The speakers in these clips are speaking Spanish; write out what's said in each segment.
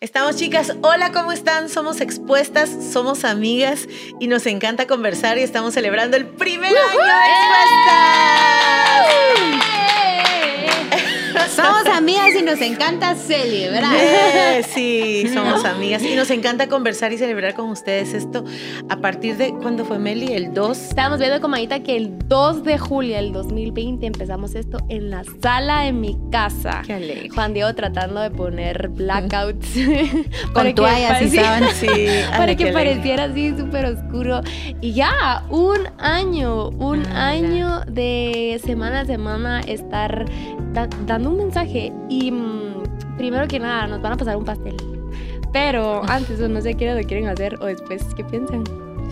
Estamos chicas, hola, ¿cómo están? Somos expuestas, somos amigas y nos encanta conversar y estamos celebrando el primer año de expuestas. Somos amigas y nos encanta celebrar. Eh, sí, somos amigas y nos encanta conversar y celebrar con ustedes esto a partir de cuando fue Meli, el 2. Estábamos viendo con Maita que el 2 de julio del 2020 empezamos esto en la sala de mi casa. Qué alegre. Juan Diego tratando de poner blackouts. Con toallas y sábanas. Sí, para que pareciera así súper oscuro. Y ya, un año, un Ah, año de semana a semana estar da- dando un mensaje. Y mm, primero que nada, nos van a pasar un pastel. Pero antes, o no sé qué lo quieren hacer o después, ¿qué piensan?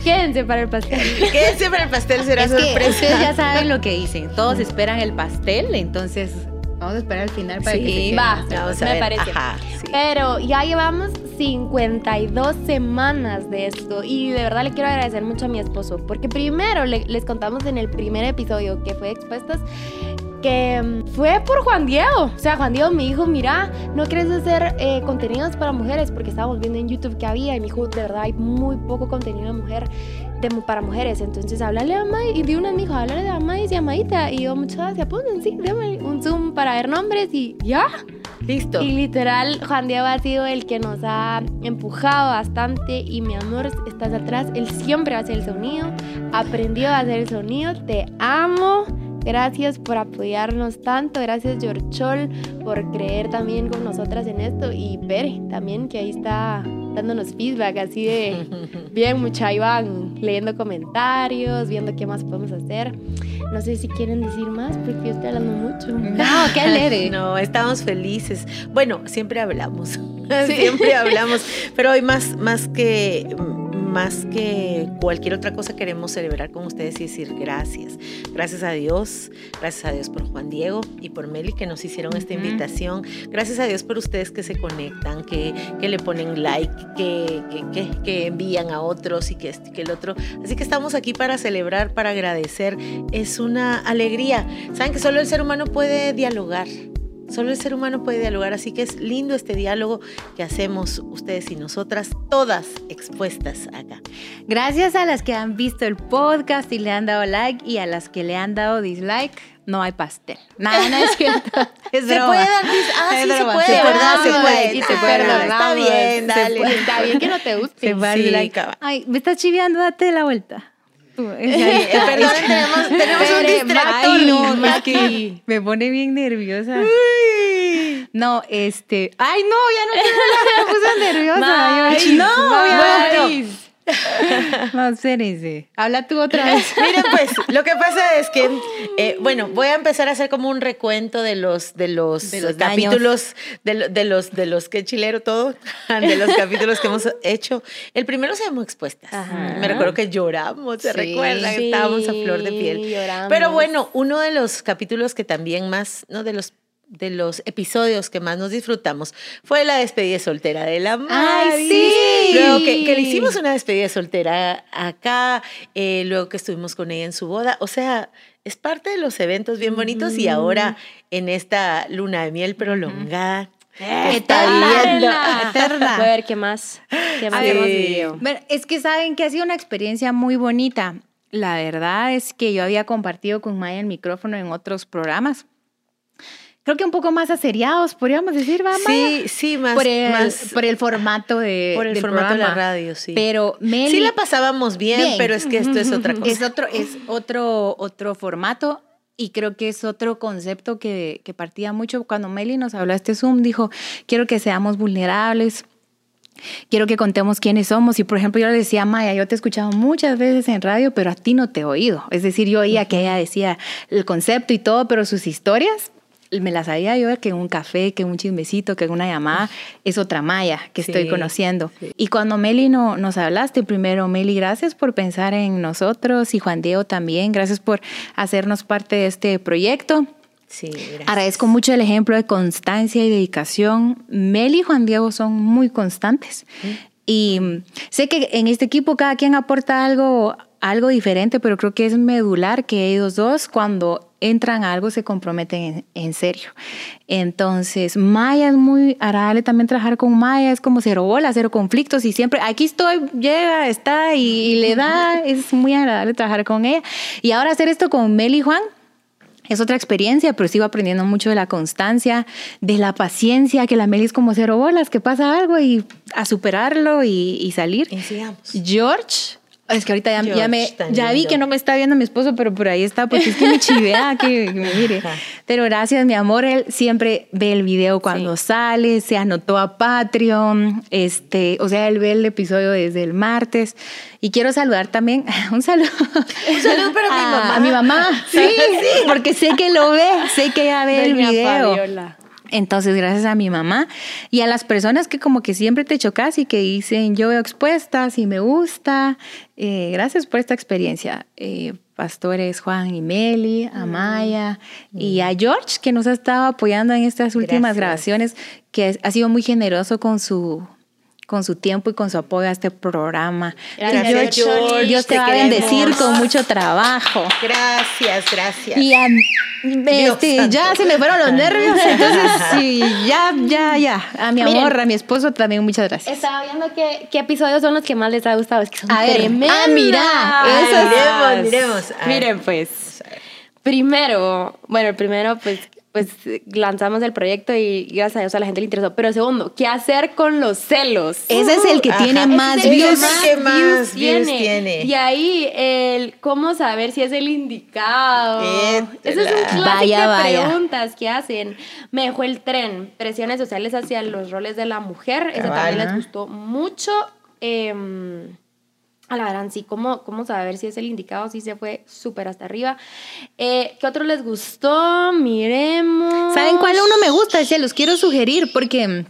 Quédense para el pastel. Quédense para el pastel, será Es que sorpresa. ustedes ya saben lo que dicen. Todos esperan el pastel, entonces vamos a esperar al final para Sí, que se va. Vamos a Me ver. parece. Ajá, sí. Pero ya llevamos 52 semanas de esto y de verdad le quiero agradecer mucho a mi esposo porque primero le- les contamos en el primer episodio que fue Expuestas mm, fue por Juan Diego. O sea, Juan Diego me dijo, mira, ¿no quieres hacer eh, contenidos para mujeres? Porque estábamos viendo en YouTube que había y me dijo, de verdad hay muy poco contenido de mujer. De, para mujeres, entonces háblale a May y de una me dijo, háblale a May y a Maita y yo muchas gracias, pues sí, déme un zoom para ver nombres y ya, Listo. y literal, Juan Diego ha sido el que nos ha empujado bastante y mi amor, estás atrás. Él siempre hace el sonido, aprendió a hacer el sonido. Te amo. Gracias por apoyarnos tanto. Gracias, Yorchol, por creer también con nosotras en esto. Y Pere también, que ahí está dándonos feedback así de bien, mucha. Van leyendo comentarios, viendo qué más podemos hacer. No sé si quieren decir más porque yo estoy hablando mucho. No, qué alegre. No, estamos felices. Bueno, siempre hablamos. siempre hablamos. Pero hoy más, más que más que cualquier otra cosa queremos celebrar con ustedes y decir gracias. Gracias a Dios, gracias a Dios por Juan Diego y por Meli que nos hicieron esta invitación. Gracias a Dios por ustedes que se conectan, que, que le ponen like, que, que, que- envían a otros y que y que el otro. Así que estamos aquí para celebrar, para agradecer. Es una alegría. Saben que solo el ser humano puede dialogar. Solo el ser humano puede dialogar, así que es lindo este diálogo que hacemos ustedes y nosotras, todas expuestas acá. Gracias a las que han visto el podcast y le han dado like y a las que le han dado dislike, no hay pastel. Nada, no es cierto. Es ¿Se puede dar Ah, Es sí, se broma. puede, Se puede, ¿verdad? Se puede. sí, Ah, se puede, bueno, lo Está bien, dale. Está bien que no te guste. Se va Sí, like. cabal. Ay, me estás chiviando, date la vuelta. Tú, Eh, perdón, tenemos, tenemos un distractor. Ay, no, es Maki. que me pone bien nerviosa. Uy. No, este. Ay, no, ya no quiero hablar, me puse nerviosa. Yo- no, ya. No, espérense. Habla tú otra vez. Miren, pues, lo que pasa es que, eh, bueno, voy a empezar a hacer como un recuento de los, de los, De los capítulos, de, lo- de los, de los que chilero todo, de los capítulos que hemos hecho. El primero se llamó Expuestas. Ajá. Me recuerdo que lloramos, ¿se Sí, recuerdan? sí, Estábamos a flor de piel. lloramos. Pero bueno, uno de los capítulos que también más, no de los de los episodios que más nos disfrutamos fue la despedida soltera de la Ay, Mari. sí. Luego que, que le hicimos una despedida soltera acá, eh, luego que estuvimos con ella en su boda. O sea, es parte de los eventos bien bonitos y ahora en esta luna de miel prolongada. está Eterna. Eterna. Voy a ver qué más. ¿Qué más hemos vivido? Es que saben que ha sido una experiencia muy bonita. La verdad es que yo había compartido con Maya el micrófono en otros programas. Creo que un poco más aseriados, podríamos decir, ¿va, Maya? Sí, sí, más. por, el, más- por el formato de por el del formato de la programa. radio, sí. Pero Meli sí la pasábamos bien, Bien. pero es que esto es otra cosa. es otro, es otro, otro formato y creo que es otro concepto que, que partía mucho. Cuando Meli nos habló de este Zoom, dijo, quiero que seamos vulnerables, quiero que contemos quiénes somos. Y por ejemplo, yo le decía a Maya, yo te he escuchado muchas veces en radio, pero a ti no te he oído. Es decir, yo oía que ella decía el concepto y todo, pero sus historias me las sabía yo que en un café, que en un chismecito, que en una llamada, es otra Maya que estoy Sí, conociendo. Y cuando Meli no, nos hablaste, primero, Meli, gracias por pensar en nosotros y Juan Diego también, gracias por hacernos parte de este proyecto. Sí, gracias. Agradezco mucho el ejemplo de constancia y dedicación. Meli y Juan Diego son muy constantes. Y mm, sé que en este equipo cada quien aporta algo, algo diferente, pero creo que es medular que ellos dos, cuando entran a algo se comprometen en, en, serio. Entonces, Maya es muy agradable también trabajar con Maya, es como cero bolas, cero conflictos y siempre, aquí estoy, llega, está y, y le da, es muy agradable trabajar con ella. Y ahora hacer esto con Mel y Juan, es otra experiencia, pero sigo aprendiendo mucho de la constancia, de la paciencia, que la Meli es como cero bolas, que pasa algo y a superarlo y, y salir. Y. George es que ahorita ya, ya me, ya vi que no me está viendo mi esposo, pero por ahí está, porque es que me chivea que, que me mire. Ajá. Pero gracias, mi amor. Él siempre ve el video cuando sale, se anotó a Patreon, este, o sea, él ve el episodio desde el martes. Y quiero saludar también, un saludo. Un saludo para mi a, mamá. a mi mamá, sí, porque sé que lo ve, sé que ella ve el video. Fabiola. Entonces, gracias a mi mamá y a las personas que como que siempre te chocas y que dicen, yo veo expuestas y me gusta, eh, gracias por esta experiencia. Eh, pastores Juan y Meli, Mm. a Maya y a George, que nos ha estado apoyando en estas últimas Gracias. grabaciones, que ha sido muy generoso con su con su tiempo y con su apoyo a este programa. Gracias, Y George, George, Dios te, te va a bendecir con mucho trabajo. Gracias, gracias. Y a- Dios este, ya se me fueron los nervios, entonces sí, ya, ya, ya. A mi Miren. amor, a mi esposo también, muchas gracias. Estaba viendo qué, qué episodios son los que más les ha gustado. Es que son A ver, ah, mira, Ay, eso es- miremos, miremos. Miren, pues. Primero, bueno, el primero, pues, pues lanzamos el proyecto y gracias a Dios a la gente le interesó. Pero segundo, ¿qué hacer con los celos? Ese es el que Ajá. tiene más es views. que más views tiene. Y ahí, el cómo saber si es el indicado. Eso es un clásico Vaya, de vaya. preguntas que hacen. Me dejó el tren. Presiones sociales hacia los roles de la mujer. Ese Cabal. también les gustó mucho. Eh, a la verdad, sí, ¿cómo, cómo saber si es el indicado? Sí, se fue súper hasta arriba. Eh, ¿Qué otro les gustó? Miremos. ¿Saben cuál uno me gusta? Se los quiero sugerir porque...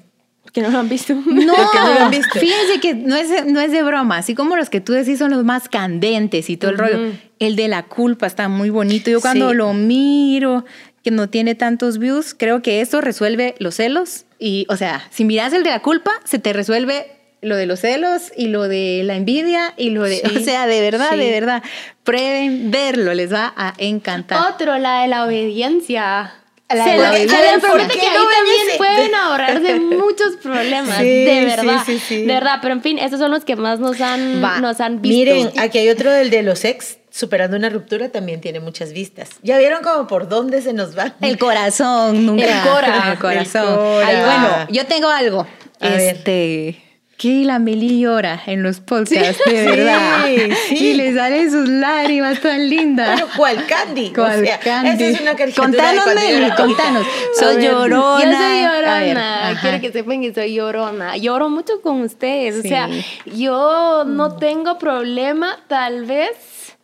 Que no lo han visto. No, que no lo han visto. fíjense que no es, no es de broma, así como los que tú decís son los más candentes y todo el rollo. El de la culpa está muy bonito. Yo cuando Sí. lo miro, que no tiene tantos views, creo que eso resuelve los celos. Y, o sea, si miras el de la culpa, se te resuelve lo de los celos y lo de la envidia y lo de, Sí. o sea, de verdad, Sí. de verdad, prueben verlo, les va a encantar. Otro, la de la obediencia. La Se de lo- la obediencia. ¿Por que ahí no también pueden ahorrarse muchos problemas, Sí, de verdad. sí, sí. De verdad, pero en fin, estos son los que más nos han, Va. nos han visto. Miren, aquí hay otro del de los ex, superando una ruptura, también tiene muchas vistas. ¿Ya vieron como por dónde se nos va? El corazón, nunca. El cora. El corazón. El cora. Ay, bueno, yo tengo algo. A ver. Que la Meli llora en los podcasts, de Sí, verdad. sí. Y le salen sus lágrimas tan lindas. Pero ¿cuál Candy? ¿Cuál o sea, Candy? Esa es una caricatura Contanos, Meli, contanos. Soy llorona. Yo soy ver, llorona. Quiero que sepan que soy llorona. Lloro mucho con ustedes. Sí. O sea, yo no tengo problema, tal vez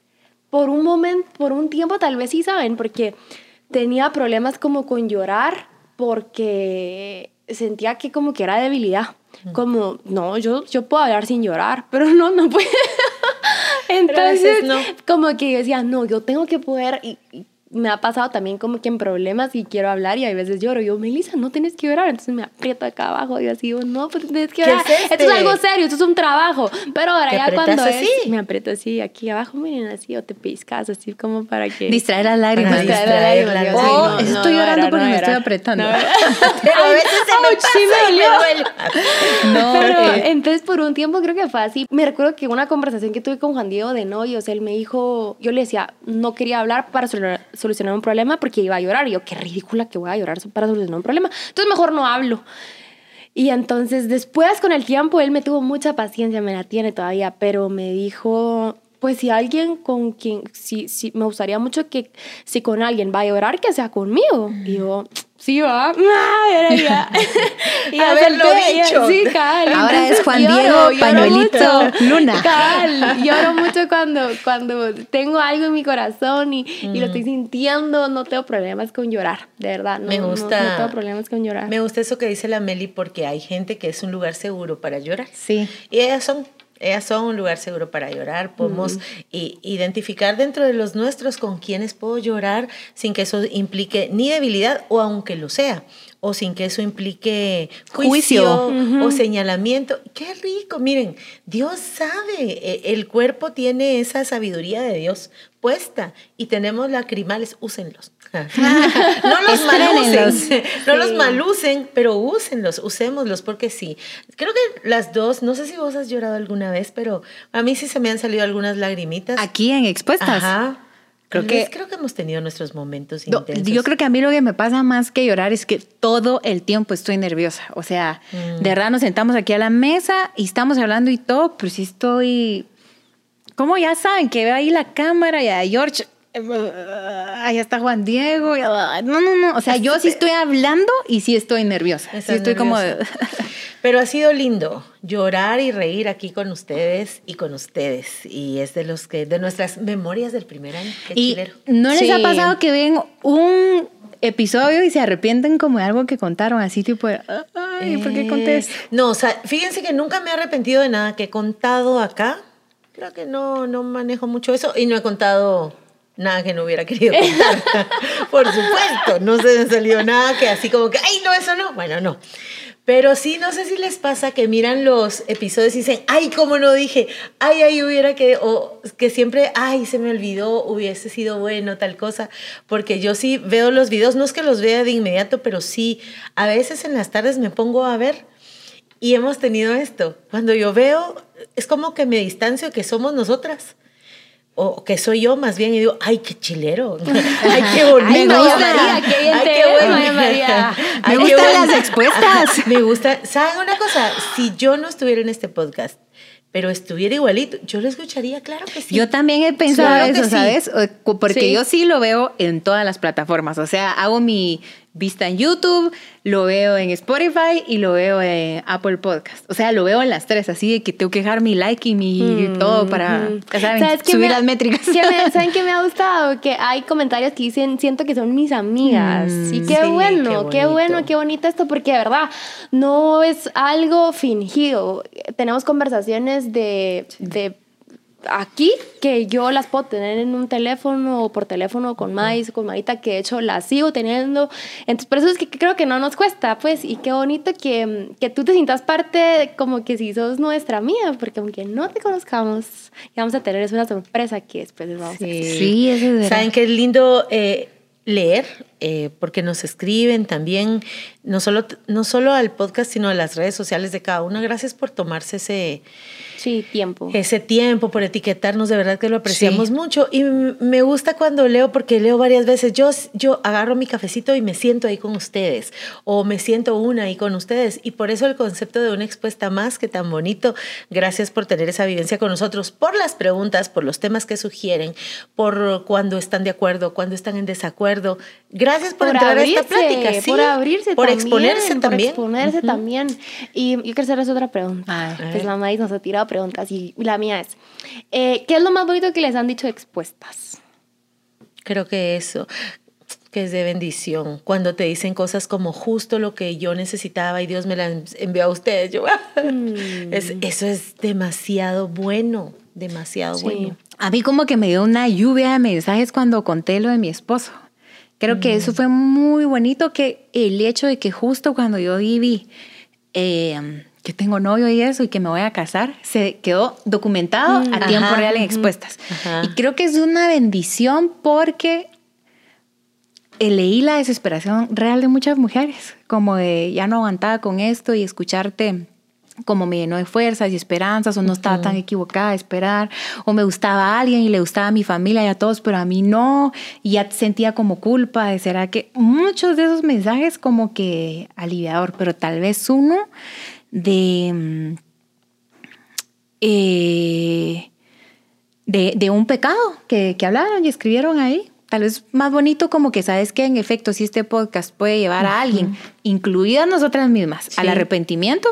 por un momento, por un tiempo, tal vez sí saben, porque tenía problemas como con llorar, porque sentía que como que era debilidad. Como, no, yo, yo puedo hablar sin llorar, pero no, no puedo. Entonces, no. como que yo decía, no, yo tengo que poder. Y, y me ha pasado también como que en problemas y quiero hablar y a veces lloro. Y yo, Melissa, no tienes que llorar. Entonces me aprieto acá abajo y así digo, no, pues tienes que ¿Qué llorar. es este? Esto es algo serio, esto es un trabajo. Pero ahora ¿Te ya cuando así? es, me aprieto así aquí abajo, miren así, o te piscas así como para que. Distraer las lágrimas. Distraer distraer las lágrimas. Oh, lágrimas. Sí, no, estoy no, llorando no, porque no, me estoy apretando. No, Pero a veces se me Ouch, pasa sí me y me dolió. duele. No, Pero eh, entonces por un tiempo creo que fue así. Me recuerdo que una conversación que tuve con Juan Diego de novios, él me dijo, yo le decía, no quería hablar para solu- solucionar un problema porque iba a llorar. Y yo, qué ridícula que voy a llorar para solucionar un problema. Entonces mejor no hablo. Y entonces después con el tiempo él me tuvo mucha paciencia, me la tiene todavía, pero me dijo, pues si alguien con quien, si, si me gustaría mucho que si con alguien va a llorar, que sea conmigo. Y yo, sí va. Ah, era ya. Y Haberlo dicho. Sí, cabal. Ahora es Juan Diego, lloro pañuelito, luna. Cabal, lloro mucho cuando, cuando tengo algo en mi corazón y, y lo estoy sintiendo. No tengo problemas con llorar, de verdad. No, Me no- gusta. No, tengo problemas con llorar. Me gusta eso que dice la Meli porque hay gente que es un lugar seguro para llorar. Sí. Y ellas son, ellas son un lugar seguro para llorar. Podemos i- identificar dentro de los nuestros con quienes puedo llorar sin que eso implique ni debilidad o aunque lo sea. O sin que eso implique juicio, o señalamiento. Qué rico, miren, Dios sabe, e, el cuerpo tiene esa sabiduría de Dios puesta y tenemos lacrimales, úsenlos. no los malucen, no los malucen, pero úsenlos, usémoslos porque sí. Creo que las dos, no sé si vos has llorado alguna vez, pero a mí sí se me han salido algunas lagrimitas. Aquí en Expuestas. Ajá. Creo que, creo que hemos tenido nuestros momentos intensos. Yo creo que a mí lo que me pasa más que llorar es que todo el tiempo estoy nerviosa. O sea, de verdad nos sentamos aquí a la mesa y estamos hablando y todo, pero sí estoy... Como ya saben, que veo ahí la cámara y a George Ahí está Juan Diego. No, no, no. O sea, yo sí estoy hablando y sí estoy nerviosa. Sí estoy como. Pero ha sido lindo llorar y reír aquí con ustedes y con ustedes. Y es de los que, de nuestras memorias del primer año. y ¿No les ha pasado que ven un episodio y se arrepienten como de algo que contaron, así tipo ay, ¿por qué conté eh, No, o sea, fíjense que nunca me he arrepentido de nada que he contado acá. Creo que no, no manejo mucho eso y no he contado nada que no hubiera querido contar. Por supuesto, no se me salió nada que así como que, ay, no, eso no. Bueno, no. Pero sí, no sé si les pasa que miran los episodios y dicen, ay, cómo no dije, ay, ay, hubiera que, o que siempre, ay, se me olvidó, hubiese sido bueno, tal cosa. Porque yo sí veo los videos, no es que los vea de inmediato, pero sí, a veces en las tardes me pongo a ver y hemos tenido esto. Cuando yo veo, es como que me distancio que somos nosotras o que soy yo más bien y digo, ay, qué chilero, ay, qué bonito. Ay, María, qué bien ay, qué bueno. María. Me gustan las expuestas. Me gusta, ¿saben una cosa? Si yo no estuviera en este podcast, pero estuviera igualito, yo lo escucharía, claro que sí. Yo también he pensado eso, ¿sabes? Porque yo sí lo veo en todas las plataformas, o sea, hago mi vista en YouTube, lo veo en Spotify y lo veo en Apple Podcast. O sea, lo veo en las tres, así de que tengo que dejar mi like y mi mm, todo para subir las métricas. ¿Saben qué me ha gustado? Que hay comentarios que dicen, siento que son mis amigas. Mm, y qué bueno, qué, bueno, qué bonito esto, porque de verdad no es algo fingido. Tenemos conversaciones de, de aquí que yo las puedo tener en un teléfono o por teléfono con Mais, con Marita, que de hecho las sigo teniendo. Entonces, por eso es que creo que no nos cuesta, pues, y qué bonito que, que tú te sientas parte como que si sos nuestra amiga, porque aunque no te conozcamos, vamos a tener es una sorpresa que después les vamos sí. a Sí, eso es verdad. Saben que es lindo eh, leer, eh, porque nos escriben también, no solo, no solo al podcast, sino a las redes sociales de cada uno. Gracias por tomarse ese Sí, tiempo. Ese tiempo por etiquetarnos, de verdad que lo apreciamos mucho. Y me gusta cuando leo, porque leo varias veces. Yo, yo agarro mi cafecito y me siento ahí con ustedes, o me siento una ahí con ustedes. Y por eso el concepto de una expuesta más que tan bonito. Gracias por tener esa vivencia con nosotros, por las preguntas, por los temas que sugieren, por cuando están de acuerdo, cuando están en desacuerdo. Gracias por, entrar a esta plática. Sí, por abrirse por exponerse también. Por exponerse también. Y yo quiero hacerles otra pregunta. pues la maíz nos ha tirado preguntas y la mía es, eh, ¿qué es lo más bonito que les han dicho expuestas? Creo que eso, que es de bendición. Cuando te dicen cosas como justo lo que yo necesitaba y Dios me las envió a ustedes, yo, mm. eso es demasiado bueno, demasiado bueno. A mí como que me dio una lluvia de mensajes cuando conté lo de mi esposo. Creo que eso mm. fue muy bonito, que el hecho de que justo cuando yo viví eh, que tengo novio y eso y que me voy a casar, se quedó documentado a mm, tiempo real en expuestas. Y creo que es una bendición porque leí la desesperación real de muchas mujeres, como de ya no aguantaba con esto y escucharte como me llenó de fuerzas y esperanzas, o no estaba tan equivocada de esperar, o me gustaba a alguien y le gustaba a mi familia y a todos, pero a mí no, y ya sentía como culpa de será que muchos de esos mensajes como que aliviador, pero tal vez uno Mm, eh, de, de, un pecado que, que, hablaron y escribieron ahí. Tal vez más bonito como que sabes que en efecto si este podcast puede llevar a alguien, incluidas nosotras mismas, al arrepentimiento,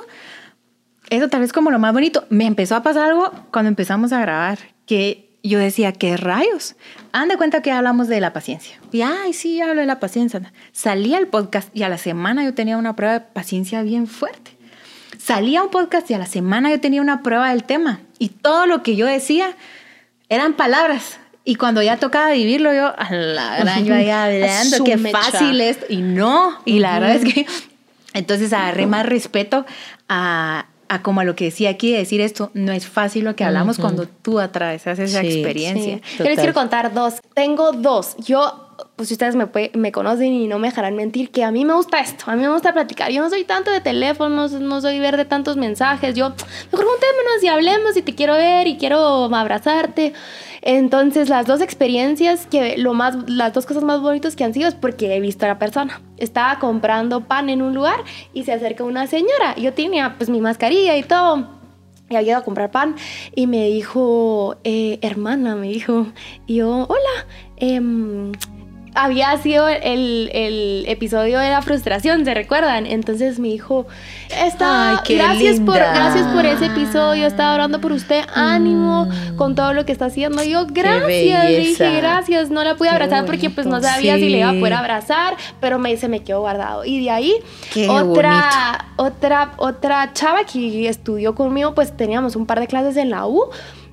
eso tal vez como lo más bonito. Me empezó a pasar algo cuando empezamos a grabar, que yo decía, ¿qué rayos? Han de cuenta que hablamos de la paciencia. Y, ay, sí, hablo de la paciencia. Salí al podcast y a la semana yo tenía una prueba de paciencia bien fuerte salía un podcast y a la semana yo tenía una prueba del tema y todo lo que yo decía eran palabras Y cuando ya tocaba vivirlo, yo, a la gran, yo ahí hablando, qué fácil es. Y no, y la verdad es que entonces agarré más respeto a, a como a lo que decía aquí, de decir esto, no es fácil lo que hablamos cuando tú atravesas esa Sí, experiencia. Sí. Yo les quiero contar dos. Tengo dos. Yo, pues ustedes me, me conocen y no me dejarán mentir, que a mí me gusta esto, a mí me gusta platicar. Yo no soy tanto de teléfonos, no soy ver de tantos mensajes. Yo, mejor juntémonos y hablemos y te quiero ver y quiero abrazarte. Entonces, las dos experiencias, que lo más, las dos cosas más bonitas que han sido es porque he visto a la persona. Estaba comprando pan en un lugar y se acerca una señora. Yo tenía pues mi mascarilla y todo y había ido a comprar pan y me dijo, eh, hermana, me dijo, yo, hola, em, había sido el, el episodio de la frustración, ¿se recuerdan? Entonces me dijo, está, gracias, por, linda. gracias por ese episodio, estaba orando por usted, ánimo con todo lo que está haciendo. Y yo, gracias, dije, gracias, no la pude Qué abrazar porque pues no sabía si le iba a poder abrazar, pero me, se me quedó guardado. Y de ahí, Qué otra, otra, otra chava que estudió conmigo, pues teníamos un par de clases en la U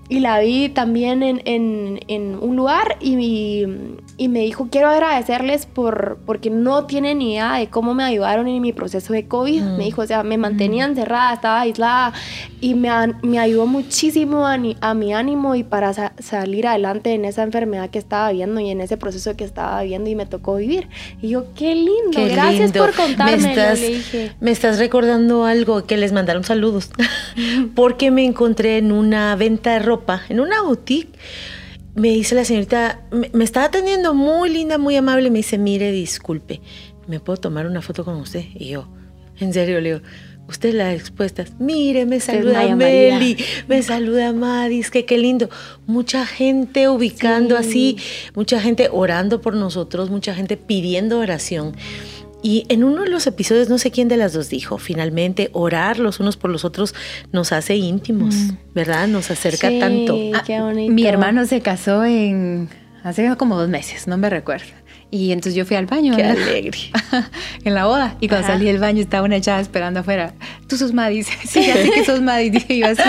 y la vi también en, en- en un lugar y, y- y me dijo, quiero agradecerles por, porque no tienen ni idea de cómo me ayudaron en mi proceso de COVID. Mm. Me dijo, o sea, me mantenía encerrada, estaba aislada y me, me ayudó muchísimo a, a mi ánimo y para sa- salir adelante en esa enfermedad que estaba viviendo y en ese proceso que estaba viviendo y me tocó vivir. Y yo, qué lindo, Qué gracias lindo. por contarme, Me estás, le dije. me estás recordando algo que les mandaron saludos. Porque me encontré en una venta de ropa, en una boutique. Me dice la señorita, me, me estaba atendiendo muy linda, muy amable. Me dice, mire, disculpe, ¿me puedo tomar una foto con usted? Y yo, en serio, le digo, usted la expuestas. Mire, me saluda Maya María. Meli, me saluda Madis, que qué lindo. Mucha gente ubicando Sí. así, mucha gente orando por nosotros, mucha gente pidiendo oración. Y en uno de los episodios, no sé quién de las dos dijo, finalmente orar los unos por los otros nos hace íntimos, ¿verdad? Nos acerca Sí, tanto. qué bonito. Mi hermano se casó en hace como dos meses, no me recuerdo. Y entonces yo fui al baño Qué ¿verdad? alegre. en la boda. Y cuando Ajá. salí del baño estaba una chava esperando afuera. Tú sos Madis. Sí, ya sé que sos Madis. Dije yo así.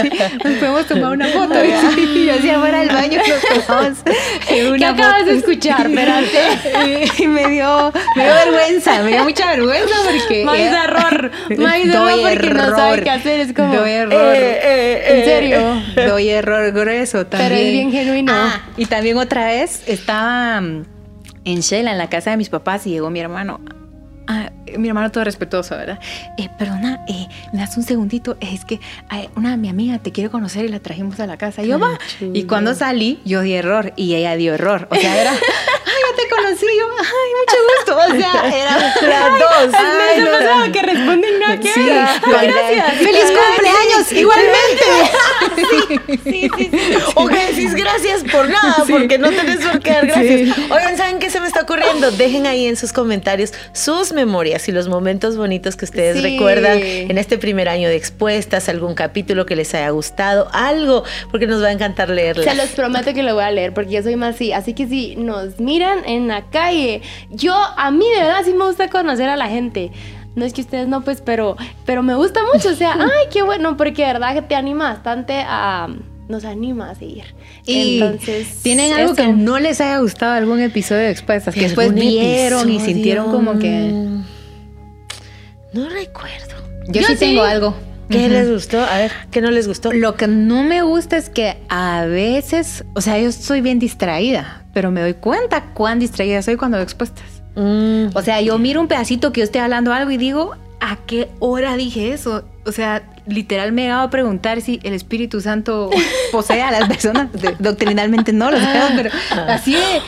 sí, nos podemos tomar una foto. Y yo así afuera del baño nos tomamos eh, una ¿Qué acabas foto. de escuchar? Espérate. y me dio, me dio vergüenza, me dio mucha vergüenza porque. Más era- error. Más error porque no sabe qué hacer. Es como. Doy error. Eh, eh, ¿En eh. serio? Doy error grueso también. Pero es bien genuino. Ah, y también otra vez estaba mm, en Shela, en la casa de mis papás, y llegó mi hermano. Ah, mi hermano todo respetuoso, ¿verdad? Eh, perdona, eh, me das un segundito. Es que eh, una mi amiga te quiere conocer y la trajimos a la casa. Y yo, va. Y cuando salí, yo di error y ella dio error. O sea, era, te conocí. Yo, ay, mucho gusto. O sea, era Las dos. Ay, no no, pensaba que responden nada Sí, ay, gracias. ¡Feliz cumpleaños! ¡Igualmente! Sí, sí, sí. O que decís gracias por nada, porque no tenés por qué dar gracias. Oigan, ¿saben qué se me está ocurriendo? Dejen ahí en sus comentarios sus memorias y los momentos bonitos que ustedes recuerdan en este primer año de expuestas, algún capítulo que les haya gustado, algo, porque nos va a encantar leerla. Se los prometo que lo voy a leer porque yo soy más así. Así que si nos miran en la calle, yo a mí de verdad sí me gusta conocer a la gente. No es que ustedes no, pues, pero, pero me gusta mucho. O sea, ay, qué bueno, porque de verdad que te anima bastante a. Nos anima a seguir. Y Entonces. tienen algo eso. que no les haya gustado algún episodio de expuestas, que después ¿Algún vieron y sintieron como que No recuerdo. yo, Yo sí, sí. tengo algo. ¿Qué les gustó? A ver, ¿qué no les gustó? Lo que no me gusta es que a veces, o sea, yo soy bien distraída, pero me doy cuenta cuán distraída soy cuando veo expuestas. Mm, O sea, yo miro un pedacito que yo estoy hablando algo y digo, ¿a qué hora dije eso? O sea, literal me he llegado a preguntar si el Espíritu Santo posee a las personas. Doctrinalmente no lo sabemos, pero así de,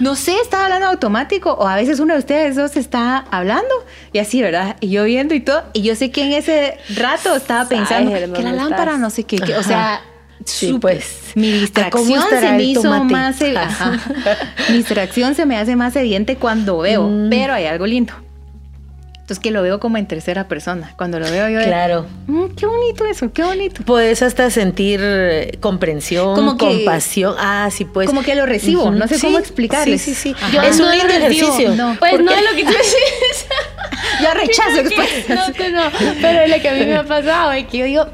no sé, estaba hablando automático o a veces uno de ustedes dos está hablando y así, ¿verdad? Y yo viendo y todo, y yo sé que en ese rato estaba pensando Ay, que la ¿dónde lámpara estás? no sé qué, que- o sea... Sí, pues. Mi ¿Cómo distracción se me hizo tomate? más... Ajá. Mi distracción se me hace más evidente cuando veo, Mm. pero hay algo lindo. Entonces que lo veo como en tercera persona. Cuando lo veo yo de, claro. "Mm, qué bonito eso, qué bonito. Puedes hasta sentir eh, comprensión, Como que- compasión. Ah, sí, pues. como que lo recibo, no sé Sí, cómo explicarles. Sí, sí, sí. Es un lindo ejercicio. No. Pues ¿Por no es lo que tú dices. Yo rechazo expuestas. No, no. Pero lo que a mí me ha pasado es que yo digo,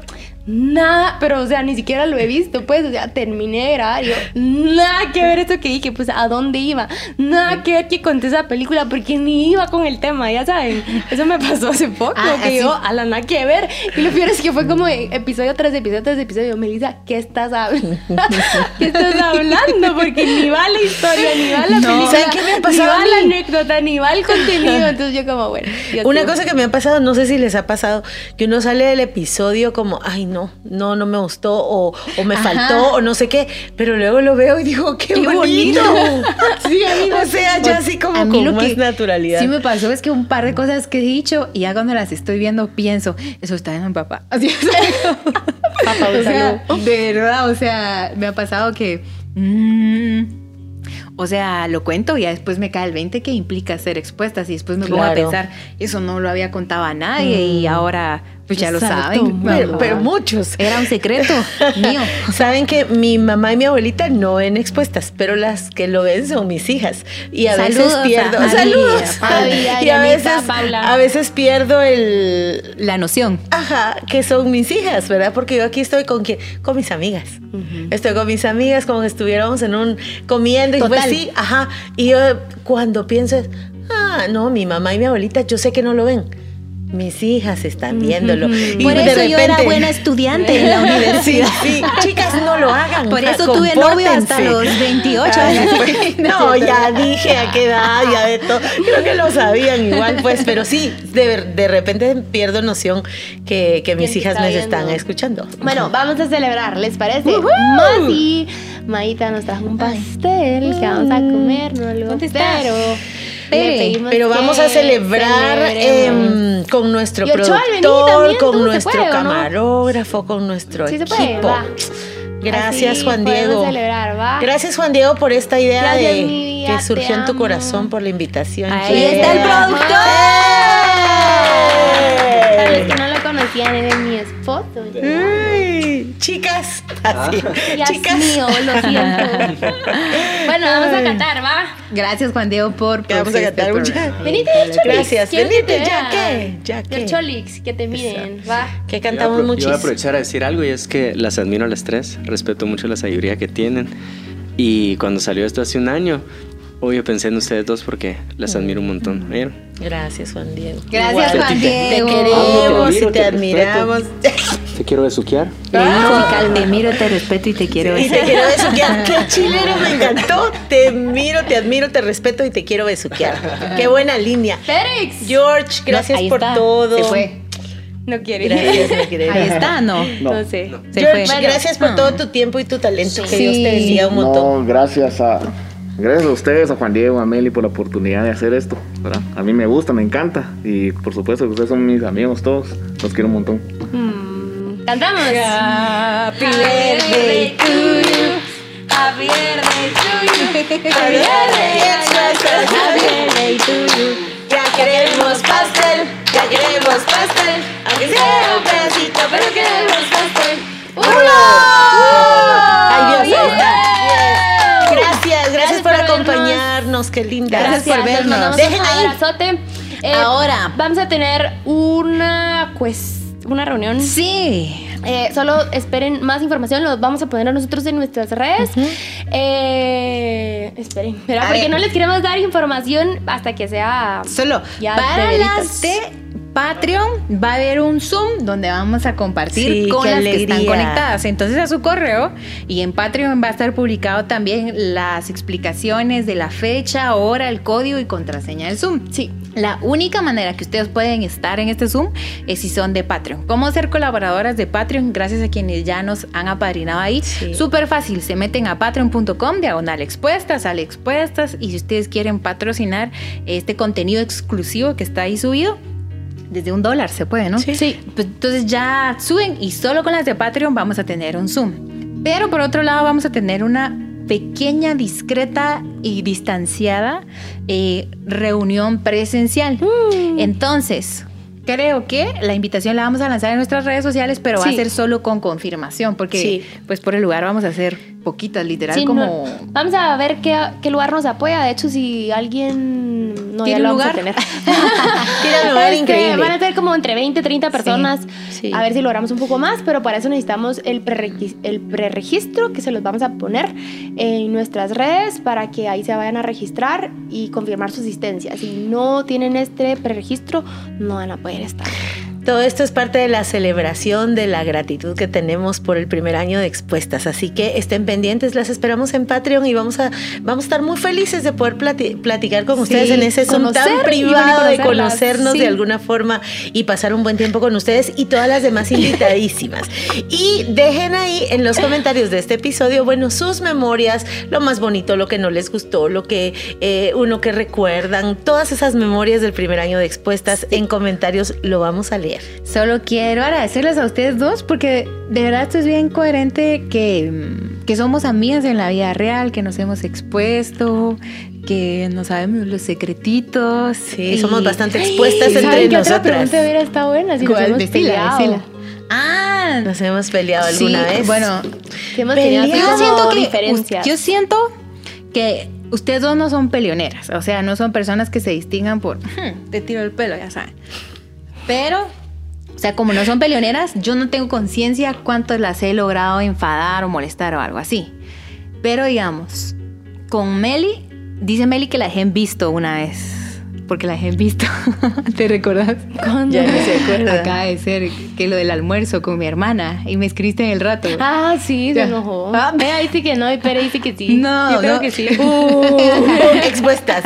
nada, pero o sea, ni siquiera lo he visto, pues, o sea, terminé de grabar yo, nada que ver esto que dije, pues, ¿a dónde iba? Nada que ver que conté esa película porque ni iba con el tema, ya saben. Eso me pasó hace poco, Ah, que así. yo, a la nada que ver. Y lo peor es que fue como episodio tras episodio tras episodio. Melissa, ¿qué estás hablando? ¿Qué estás hablando? Porque ni va la historia, ni va la No. película, ¿Saben qué me ha pasado ni a va la anécdota, ni va el contenido. Entonces yo como, bueno. Una cosa que me ha pasado, no sé si les ha pasado, que uno sale del episodio como, ay no, no, no me gustó, o, o me Ajá. faltó, o no sé qué, pero luego lo veo y digo, qué, Qué bonito. bonito. sí, amigo. O sea, ya así como A con lo más que naturalidad. Sí me pasó es que un par de cosas que he dicho y ya cuando las estoy viendo pienso, eso está en mi papá. Así es. Papá, o sea, de verdad, o sea, me ha pasado que... mm, o sea, lo cuento y ya después me cae el 20 que implica ser expuestas y después me pongo a pensar, eso no lo había contado a nadie y ahora pues ya lo Exacto, saben. pero, pero muchos. Era un secreto mío. Saben que mi mamá y mi abuelita no ven expuestas, pero las que lo ven son mis hijas. Y a Saludos veces a pierdo. Javi, saludos. a Fabi, y a veces, a veces pierdo el. La noción. Ajá, que son mis hijas, ¿verdad? Porque yo aquí estoy con con mis amigas. Estoy con mis amigas como que estuviéramos en un comiendo y pues Total. sí, ajá. Y yo cuando pienso, ah, no, mi mamá y mi abuelita, yo sé que no lo ven. Mis hijas están viéndolo. Y Por de eso yo era buena estudiante en la universidad. Sí, sí, chicas, no lo hagan. Por eso tuve novio hasta los 28 Ay, años. pues, no, ya dije a qué edad, ya de todo. Creo que lo sabían igual, pues, pero sí, de, de repente pierdo noción que, que mis ¿Quién te hijas me están escuchando. Bueno, vamos a celebrar, ¿les parece? Masi, Maita nos trajo un pastel que vamos a comer, no lo ¿Dónde pero vamos a celebrar em, con nuestro Y productor, también, con tú, ¿se nuestro puede o no? camarógrafo, con nuestro Sí se equipo. puede, va. Gracias, Así Juan Diego. celebrar, ¿va? Gracias, Juan Diego, por esta idea Gracias, de mi vida, que surgió en tu amo. corazón por la invitación. Ahí está el productor. Para los que no lo conocían, era mi esposo. Ay, chicas, así. Es chicas. mío, lo siento. bueno, vamos a cantar, ¿va? Gracias, Juan Diego, por Que vamos a cantar este programa. Venite, Cholix. Gracias, venite, te ya que, ya que. Cholix, que te miren, va. Que cantamos apro- Yo voy a aprovechar a decir algo y es que las admiro a las tres, respeto mucho la sabiduría que tienen y cuando salió esto hace un año, obvio pensé en ustedes dos porque las admiro un montón. ¿vieron? Gracias, Juan Diego. Gracias. Juan Te Diego. queremos y Te te te admiramos. Te quiero besuquear. Le dijo, te miro, te respeto y te quiero Y te quiero besuquear. Qué chileno, me encantó. Te miro, te admiro, te respeto y te quiero besuquear. Qué buena línea. Félix. George, gracias No, por está. todo. Se fue. No quiere. Gracias, querida. Ahí está, ¿no? No, sé. Se George, fue. gracias por Ah. todo tu tiempo y tu talento. Que Sí. Dios te bendiga un montón. No, gracias a, gracias a ustedes, a Juan Diego, a Meli por la oportunidad de hacer esto. ¿verdad? A mí me gusta, me encanta. Y por supuesto que ustedes son mis amigos todos. Los quiero un montón. Mm, Cantamos. Happy birthday to you. Happy birthday to you. Happy birthday to you. Ya queremos pastel, ya queremos pastel. Aunque sea un pedacito, pero queremos pastel. ¡Ay, Dios! Gracias, gracias por por vernos. acompañarnos. Qué linda. Gracias por vernos. Dejen un ahí. abrazote. Eh, Ahora. Vamos a tener una, pues, una reunión. Sí. Eh, solo esperen más información, los vamos a poner nosotros en nuestras redes. Eh, esperen, ¿verdad? A porque ver. no les queremos dar información hasta que sea. Solo Ya, para de las de Patreon va a haber un Zoom donde vamos a compartir Sí, con las que están alegría. conectadas. Entonces a su correo y en Patreon va a estar publicado también las explicaciones de la fecha, hora, el código y contraseña del Zoom. Sí. La única manera que ustedes pueden estar en este Zoom es si son de Patreon. ¿Cómo ser colaboradoras de Patreon? Gracias a quienes ya nos han apadrinado ahí. Sí. Súper fácil. Se meten a patreon.com, diagonal expuestas, sale expuestas. Y si ustedes quieren patrocinar este contenido exclusivo que está ahí subido, desde un dólar se puede, ¿no? Sí. Sí. Pues entonces ya suben y solo con las de Patreon vamos a tener un Zoom. Pero por otro lado vamos a tener una pequeña, discreta y distanciada eh, reunión presencial. Entonces, creo que la invitación la vamos a lanzar en nuestras redes sociales, pero va a ser solo con confirmación, porque Sí. pues por el lugar vamos a hacer poquitas, literal, Sí, como... no- vamos a ver qué, qué lugar nos apoya. De hecho, si alguien No, ¿Tiene ya lo vamos lugar? a tener. Tiene un lugar Este, increíble. Van a ser como entre 20 y 30 personas. sí. A ver si logramos un poco más, pero para eso necesitamos el, prerequis- el preregistro que se los vamos a poner en nuestras redes para que ahí se vayan a registrar y confirmar su asistencia. Si no tienen este preregistro, no van a poder estar. Todo esto es parte de la celebración de la gratitud que tenemos por el primer año de expuestas. Así que estén pendientes, las esperamos en Patreon y vamos a, vamos a estar muy felices de poder plati- platicar con Sí, ustedes en ese Zoom tan privado de conocernos sí. de alguna forma y pasar un buen tiempo con ustedes y todas las demás invitadísimas. y dejen ahí en los comentarios de este episodio, bueno, sus memorias, lo más bonito, lo que no les gustó, lo que eh, uno que recuerdan, todas esas memorias del primer año de expuestas en comentarios lo vamos a leer. Solo quiero agradecerles a ustedes dos porque de verdad esto es bien coherente que, mm, que somos amigas en la vida real, que nos hemos expuesto, que no sabemos los secretitos. Sí, y- somos bastante expuestas ¿Saben entre qué otra pregunta hubiera estado buena? Si nos ¿Cuál? hemos Decila, peleado. decila. Ah, Nos hemos peleado alguna sí, vez. Bueno, hemos Peleado. siento que yo siento que ustedes dos no son peleoneras, o sea, no son personas que se distingan por "Hmm, te tiro el pelo, ya saben. Pero o sea, como no son peleoneras, yo no tengo conciencia cuánto las he logrado enfadar o molestar o algo así. Pero digamos, con Meli, dice Meli que la dejé en visto una vez. Porque la dejé en visto. ¿Te recordás? Ya ni se acuerda. Acaba de ser que lo del almuerzo con mi hermana y me escribiste en el rato. Ah, sí, se enojó. Ah. Vea, dice que no, y Pere dice que sí. No, Yo creo no. que sí. Uh, expuestas.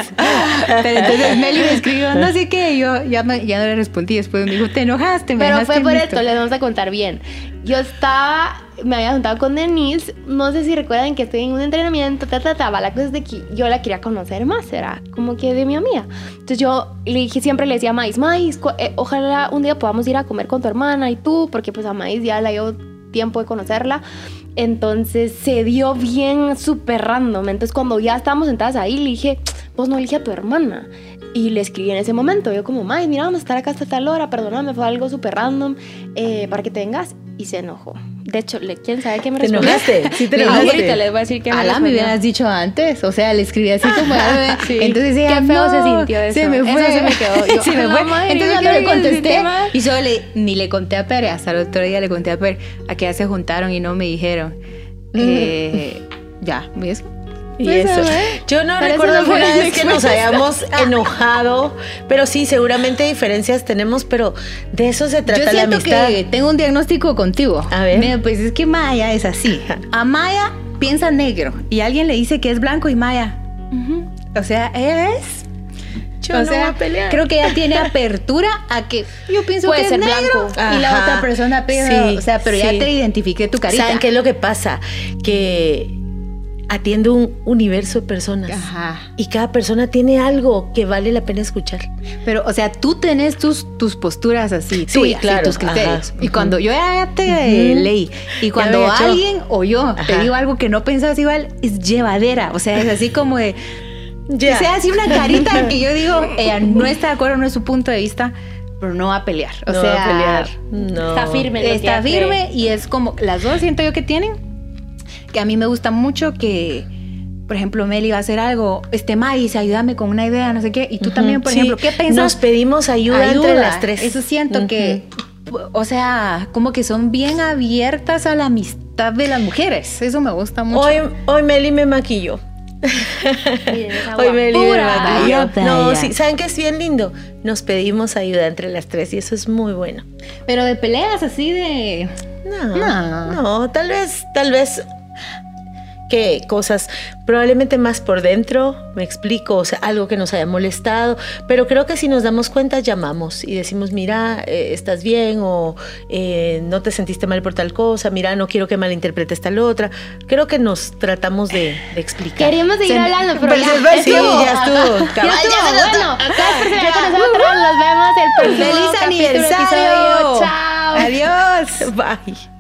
Pero entonces Meli me escribió, no sé qué, yo ya, me- ya no le respondí. Después me dijo, te enojaste, me Pero fue por visto". esto, les vamos a contar bien. Yo estaba, me había juntado con Denise, no sé si recuerdan que estoy en un entrenamiento, ta, ta, ta, la cosa de que yo la quería conocer más, era como que de mi amiga. Entonces yo le dije, siempre le decía a Mais, cu- eh, ojalá un día podamos ir a comer con tu hermana y tú, porque pues a Mais ya la llevo tiempo de conocerla. Entonces se dio bien súper random. Entonces cuando ya estábamos sentadas ahí, le dije, vos no elige a tu hermana. Y le escribí en ese momento, yo como, May, mira, vamos a estar acá hasta tal hora, perdóname, fue algo súper random eh, para que te vengas. Y se enojó. De hecho, ¿quién sabe qué me ¿Te respondió? enojaste? Sí, te enojaste. Ahorita les voy a decir qué me Ala, me hubieras dicho antes. O sea, le escribí así como. Sí. Entonces ella, Qué feo "No, se sintió eso. Se me Eso fue. se me quedó. Yo, se me "A la fue. madre, Entonces yo cuando le que contesté. sienta mal". Y solo le, ni le conté a Pere. Hasta el otro día le conté a Pere. A que ya se juntaron y no me dijeron. Eh, ya, ¿ves? Y Pues, eso. Yo no recuerdo alguna vez que nos hayamos enojado, pero sí, seguramente diferencias tenemos, pero de eso se Yo trata la amistad. que tengo un diagnóstico contigo. A ver. Mira, pues es que Maya es así. A Maya piensa negro y alguien le dice que es blanco y Maya. O sea, ella es. Yo o no sea, voy a pelear. creo que ella tiene apertura a que yo pienso Puede que es ser negro blanco. y la otra persona piensa, Sí, o sea, pero ya te identifiqué tu carita. ¿Saben qué es lo que pasa? Que atiende un universo de personas. Ajá. Y cada persona tiene algo que vale la pena escuchar. Pero, o sea, tú tenés tus, tus posturas así, Sí, tuyas, y claro, tus criterios. ajá, Y cuando yo ya te Ujú. leí, y cuando había hecho- alguien o yo te Ajá. digo algo que no pensabas igual, es llevadera. O sea, es así como de. Ya. O sea, así una carita que yo digo, ella no está de acuerdo, no es su punto de vista, pero no va a pelear. O no sea, va a pelear. No. Está firme. está firme y es como las dos siento yo que tienen que a mí me gusta mucho que por ejemplo Meli va a hacer algo este Maíz ayúdame con una idea no sé qué y tú también por Sí, ejemplo qué piensas Nos pedimos ayuda, entre las tres. eso siento que o sea como que son bien abiertas a la amistad de las mujeres eso me gusta mucho Hoy, hoy Meli me maquilló. Hoy Meli me maquilló. No, sí, ¿saben qué es bien lindo? Nos pedimos ayuda entre las tres y eso es muy bueno. pero de peleas así de No, No. no, tal vez, tal vez que cosas probablemente más por dentro, me explico, o sea, algo que nos haya molestado, pero creo que si nos damos cuenta llamamos y decimos, mira, eh, estás bien o eh, no te sentiste mal por tal cosa, mira, no quiero que malinterpretes tal otra. Creo que nos tratamos de, de explicar. Queríamos seguir Se- hablando, pero pero ya, Sí, estuvo. ya estuvo. Ya estuvo. Bueno, gracias por nosotros. Nos vemos el próximo feliz capítulo, aniversario episodio. Chao. adiós Bye.